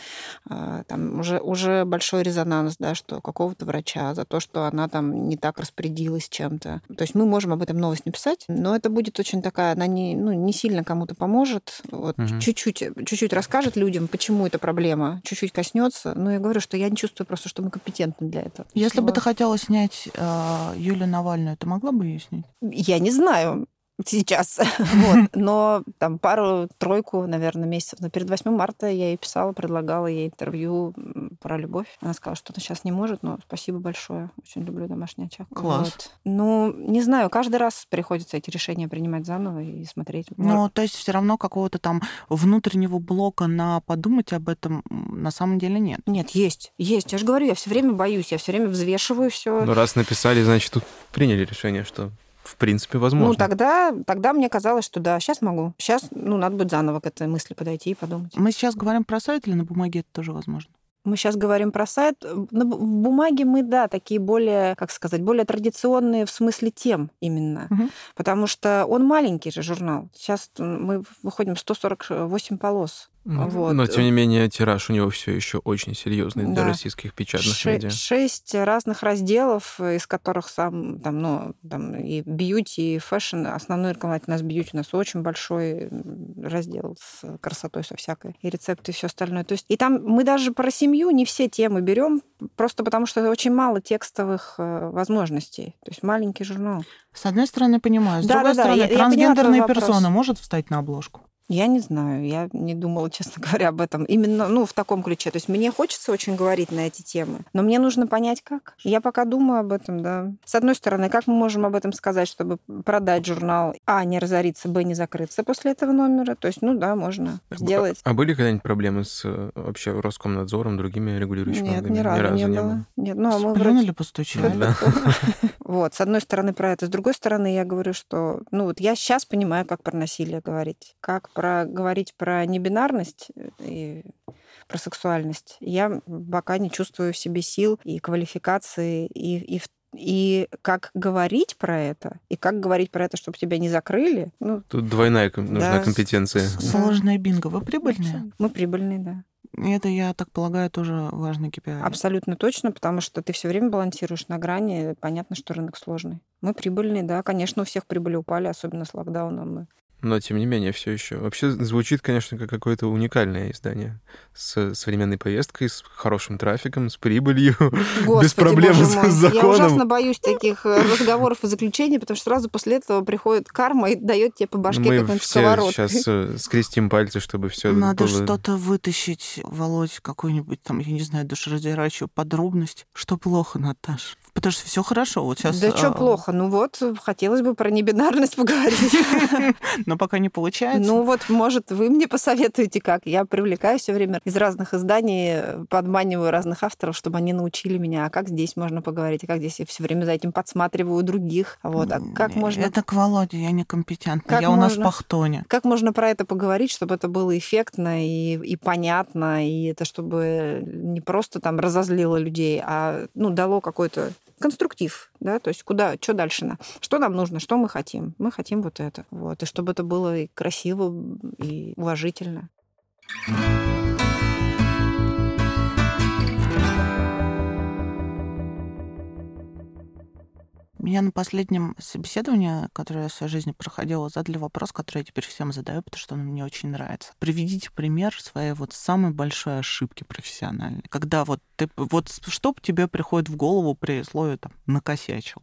э, там уже, уже большой резонанс, да, что какого-то врача за то, что она там не так распорядилась чем-то. То есть мы можем об этом новость написать, но это будет очень такая, она не, ну, не сильно кому-то поможет. Вот, угу. чуть-чуть, чуть-чуть расскажет людям, почему это проблема, чуть-чуть коснется. Но я говорю, что я не чувствую просто, что мы компетентны для этого. Если бы ты хотела снять э, Юлию Навальную, ты могла бы ее снять? Я не знаю сейчас. вот. Но там пару-тройку, наверное, месяцев. Но перед 8 марта я ей писала, предлагала ей интервью про любовь. Она сказала, что она сейчас не может, но спасибо большое. Очень люблю домашний очаг. Класс. Вот. Ну, не знаю, каждый раз приходится эти решения принимать заново и смотреть. Ну, то есть все равно какого-то там внутреннего блока на подумать об этом на самом деле нет. Нет, есть. Есть. Я же говорю, я все время боюсь, я все время взвешиваю все. Ну, раз написали, значит, тут приняли решение, что в принципе, возможно. Ну, тогда, тогда мне казалось, что да, сейчас могу. Сейчас, ну, надо будет заново к этой мысли подойти и подумать. Мы сейчас говорим про сайт или на бумаге это тоже возможно? Мы сейчас говорим про сайт. На бумаге мы, да, такие более, как сказать, более традиционные в смысле тем именно. Угу. Потому что он маленький же журнал. Сейчас мы выходим 148 полос. Вот. Но, тем не менее, тираж у него все еще очень серьезный да. для российских печатных Ше- медиа. Шесть разных разделов, из которых сам там, ну, там и beauty, и fashion. Основной рекламодатель у нас beauty, у нас очень большой раздел с красотой, со всякой, и рецепты, и все остальное. То есть, и там мы даже про семью не все темы берем, просто потому что очень мало текстовых э, возможностей. То есть маленький журнал. С одной стороны, понимаю. С да, другой да, стороны, да, трансгендерная персона может встать на обложку? Я не знаю, я не думала, честно говоря, об этом. Именно, ну, в таком ключе. То есть мне хочется очень говорить на эти темы, но мне нужно понять, как. Я пока думаю об этом, да. С одной стороны, как мы можем об этом сказать, чтобы продать журнал, а, не разориться, б, не закрыться после этого номера. То есть, ну да, можно сделать. А были когда-нибудь проблемы с э, вообще Роскомнадзором, другими регулирующими Нет, органами? ни разу, ни разу не, не было. было. Нет, ну, а мы вроде... постучали? Да. Вот, с одной стороны про это. С другой стороны, я говорю, что, ну, вот я сейчас понимаю, как про насилие говорить, как про говорить про небинарность э, и про сексуальность, я пока не чувствую в себе сил и квалификации, и, и в и как говорить про это, и как говорить про это, чтобы тебя не закрыли. Ну, Тут двойная нужна да, компетенция. Сложная бинго. Вы прибыльные? Мы прибыльные, да. Это, я так полагаю, тоже важный KPI. Абсолютно точно, потому что ты все время балансируешь на грани. Понятно, что рынок сложный. Мы прибыльные, да. Конечно, у всех прибыли упали, особенно с локдауном. Мы но тем не менее все еще. Вообще звучит, конечно, как какое-то уникальное издание с современной повесткой, с хорошим трафиком, с прибылью, Господи, без проблем с законом. Я ужасно боюсь таких э, разговоров и заключений, потому что сразу после этого приходит карма и дает тебе по башке Мы какой-нибудь все сковородкой. сейчас э, скрестим пальцы, чтобы все Надо было... что-то вытащить, Володь, какую-нибудь там, я не знаю, душераздирающую подробность. Что плохо, Наташ? Потому что все хорошо. Вот сейчас, да а... что плохо? Ну вот, хотелось бы про небинарность поговорить. Но пока не получается. Ну вот, может, вы мне посоветуете, как. Я привлекаю все время из разных изданий, подманиваю разных авторов, чтобы они научили меня, а как здесь можно поговорить, а как здесь я все время за этим подсматриваю других. Вот, а как можно... Это к Володе, я некомпетентна. Как я можно... у нас пахтоне. Как можно про это поговорить, чтобы это было эффектно и, и понятно, и это чтобы не просто там разозлило людей, а ну, дало какой-то конструктив, да, то есть куда, что дальше, на, что нам нужно, что мы хотим. Мы хотим вот это, вот, и чтобы это было и красиво, и уважительно. Меня на последнем собеседовании, которое я в своей жизни проходила, задали вопрос, который я теперь всем задаю, потому что он мне очень нравится. Приведите пример своей вот самой большой ошибки профессиональной. Когда вот ты, вот что тебе приходит в голову при слове там «накосячил»?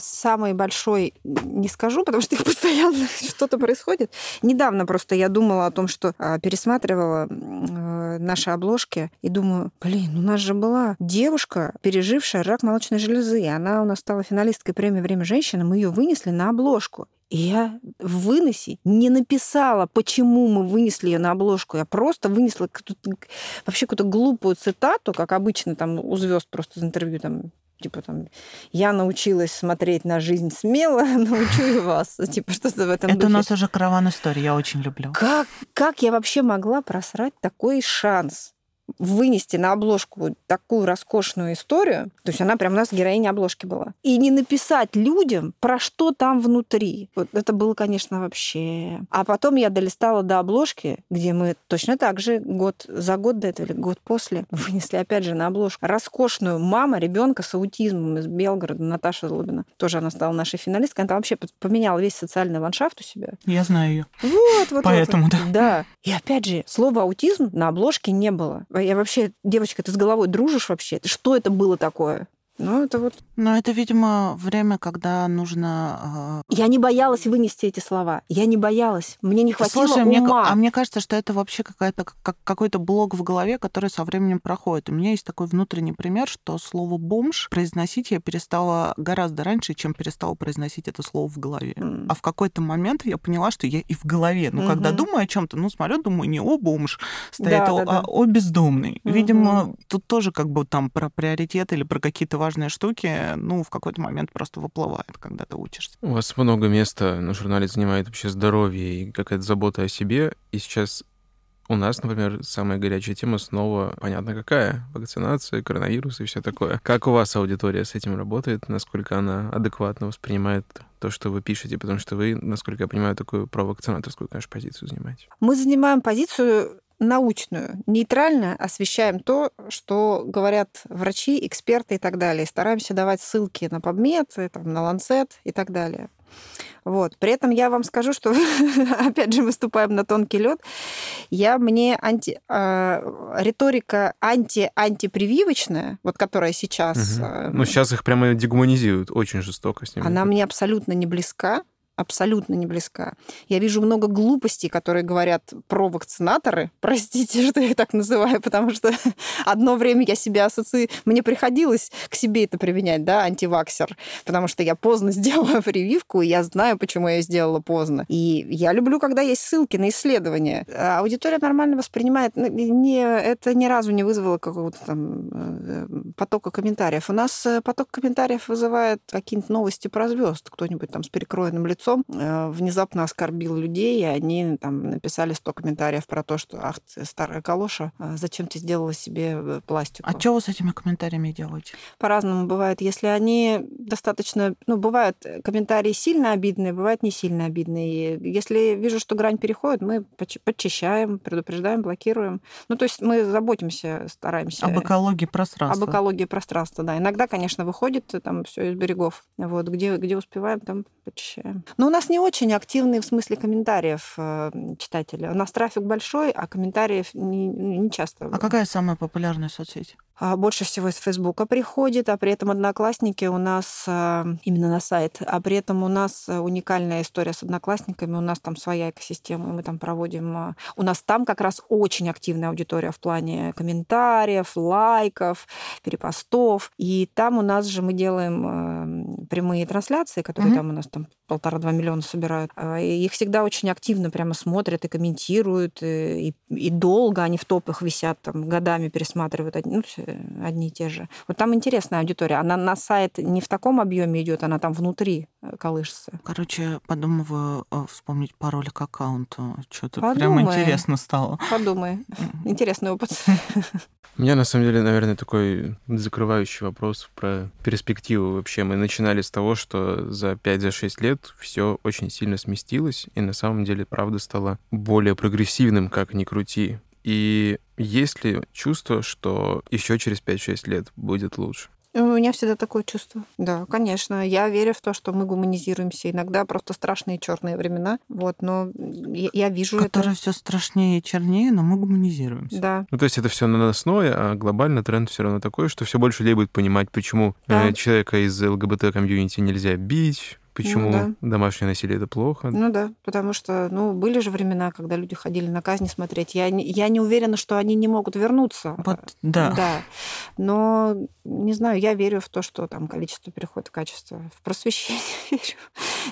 Самый большой не скажу, потому что постоянно что-то происходит. Недавно просто я думала о том, что а, пересматривала э, наши обложки и думаю, блин, у нас же была девушка, пережившая рак молочной железы. Она у нас стала финалисткой премии «Время женщины». Мы ее вынесли на обложку. И я в выносе не написала, почему мы вынесли ее на обложку. Я просто вынесла вообще какую-то глупую цитату, как обычно там у звезд просто из интервью там типа там, я научилась смотреть на жизнь смело, научу и вас. Типа что-то в этом Это духе. у нас уже караван истории, я очень люблю. Как, как я вообще могла просрать такой шанс? Вынести на обложку такую роскошную историю, то есть она прям у нас героиня обложки была, и не написать людям, про что там внутри. Вот это было, конечно, вообще. А потом я долистала до обложки, где мы точно так же год за год до этого или год после вынесли опять же на обложку роскошную мама ребенка с аутизмом из Белгорода, Наташа Злобина. Тоже она стала нашей финалисткой. Она вообще поменяла весь социальный ландшафт у себя. Я знаю ее. Вот, вот. Поэтому, вот. да. Да. И опять же, слова аутизм на обложке не было. Я вообще, девочка, ты с головой дружишь вообще? Что это было такое? Ну, это вот... Но это, видимо, время, когда нужно... Э... Я не боялась вынести эти слова. Я не боялась. Мне не хватило Слушай, ума. Мне, а мне кажется, что это вообще какая-то, как, какой-то блок в голове, который со временем проходит. У меня есть такой внутренний пример, что слово «бомж» произносить я перестала гораздо раньше, чем перестала произносить это слово в голове. Mm. А в какой-то момент я поняла, что я и в голове. Ну, mm-hmm. когда думаю о чем то ну, смотрю, думаю, не «о бомж» стоит, да, а, да, да. о бездомный. Mm-hmm. Видимо, тут тоже как бы там про приоритеты или про какие-то важные важные штуки, ну, в какой-то момент просто выплывает, когда ты учишься. У вас много места на журнале занимает вообще здоровье и какая-то забота о себе. И сейчас у нас, например, самая горячая тема снова, понятно какая, вакцинация, коронавирус и все такое. Как у вас аудитория с этим работает? Насколько она адекватно воспринимает то, что вы пишете? Потому что вы, насколько я понимаю, такую провакцинаторскую, конечно, позицию занимаете. Мы занимаем позицию научную, нейтрально освещаем то, что говорят врачи, эксперты и так далее. Стараемся давать ссылки на PubMed, там, на Lancet и так далее. Вот. При этом я вам скажу, что опять же выступаем на тонкий лед. Я мне анти, э, риторика анти-антипрививочная, вот которая сейчас. Угу. Э, ну сейчас их прямо дегуманизируют очень жестоко с ними. Она мне абсолютно не близка абсолютно не близка. Я вижу много глупостей, которые говорят про вакцинаторы. Простите, что я их так называю, потому что одно время я себя ассоциирую... Мне приходилось к себе это применять, да, антиваксер, потому что я поздно сделала прививку, и я знаю, почему я сделала поздно. И я люблю, когда есть ссылки на исследования. А аудитория нормально воспринимает. Ну, не, это ни разу не вызвало какого-то там э, потока комментариев. У нас э, поток комментариев вызывает какие-нибудь новости про звезд. Кто-нибудь там с перекроенным лицом лицом э, внезапно оскорбил людей, и они там написали 100 комментариев про то, что ах ты старая калоша, а зачем ты сделала себе э, пластику. А что вы с этими комментариями делаете? По-разному бывает. Если они достаточно... Ну, бывают комментарии сильно обидные, бывают не сильно обидные. Если вижу, что грань переходит, мы подчищаем, предупреждаем, блокируем. Ну, то есть мы заботимся, стараемся. Об экологии пространства. Об экологии пространства, да. Иногда, конечно, выходит там все из берегов. Вот, где, где успеваем, там почищаем. Но у нас не очень активные в смысле комментариев э, читатели. У нас трафик большой, а комментариев не, не часто. А какая самая популярная соцсеть? А больше всего из Фейсбука приходит, а при этом Одноклассники у нас э, именно на сайт, а при этом у нас уникальная история с Одноклассниками, у нас там своя экосистема, мы там проводим... Э, у нас там как раз очень активная аудитория в плане комментариев, лайков, перепостов, и там у нас же мы делаем прямые трансляции, которые mm-hmm. там у нас там полтора-два миллиона собирают. А, и их всегда очень активно прямо смотрят и комментируют, и, и долго они в топах висят, там, годами пересматривают ну, одни и те же. Вот там интересная аудитория. Она на сайт не в таком объеме идет, она там внутри э, колышется. Короче, подумываю э, вспомнить пароль к аккаунту. Что-то прям интересно стало. Подумай. Интересный опыт. У меня, на самом деле, наверное, такой закрывающий вопрос про перспективу вообще. Мы начинали с того, что за 5-6 лет все очень сильно сместилось, и на самом деле, правда, стало более прогрессивным, как ни крути. И есть ли чувство, что еще через 5-6 лет будет лучше? У меня всегда такое чувство. Да, конечно. Я верю в то, что мы гуманизируемся. Иногда просто страшные черные времена. Вот, но я, я вижу Которые это. все страшнее и чернее, но мы гуманизируемся. Да. Ну, то есть это все наносное, а глобально тренд все равно такой, что все больше людей будет понимать, почему Да. э, человека из ЛГБТ-комьюнити нельзя бить, почему да. домашнее насилие это плохо. Ну да, потому что, ну, были же времена, когда люди ходили на казни смотреть. Я не, я не уверена, что они не могут вернуться. Вот, да. Да. Но, не знаю, я верю в то, что там количество переходит в качество. В просвещение верю.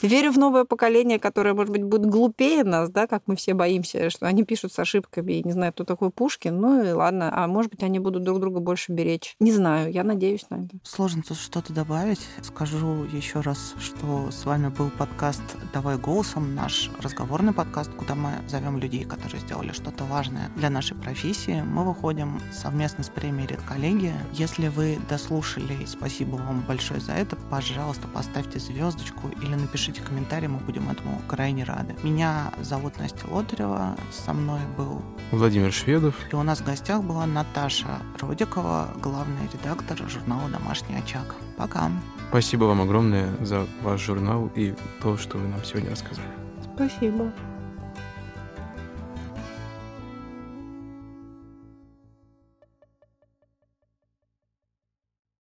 Верю в новое поколение, которое, может быть, будет глупее нас, да, как мы все боимся, что они пишут с ошибками и не знаю, кто такой Пушкин. Ну и ладно. А может быть, они будут друг друга больше беречь. Не знаю, я надеюсь на это. Сложно тут что-то добавить. Скажу еще раз, что с вами был подкаст «Давай голосом», наш разговорный подкаст, куда мы зовем людей, которые сделали что-то важное для нашей профессии. Мы выходим совместно с премией «Редколлегия». Если вы дослушали, спасибо вам большое за это. Пожалуйста, поставьте звездочку или напишите комментарий, мы будем этому крайне рады. Меня зовут Настя Лотарева, со мной был Владимир Шведов. и у нас в гостях была Наташа Родикова, главный редактор журнала «Домашний очаг». Пока! Спасибо вам огромное за ваш журнал и то, что вы нам сегодня рассказали. Спасибо.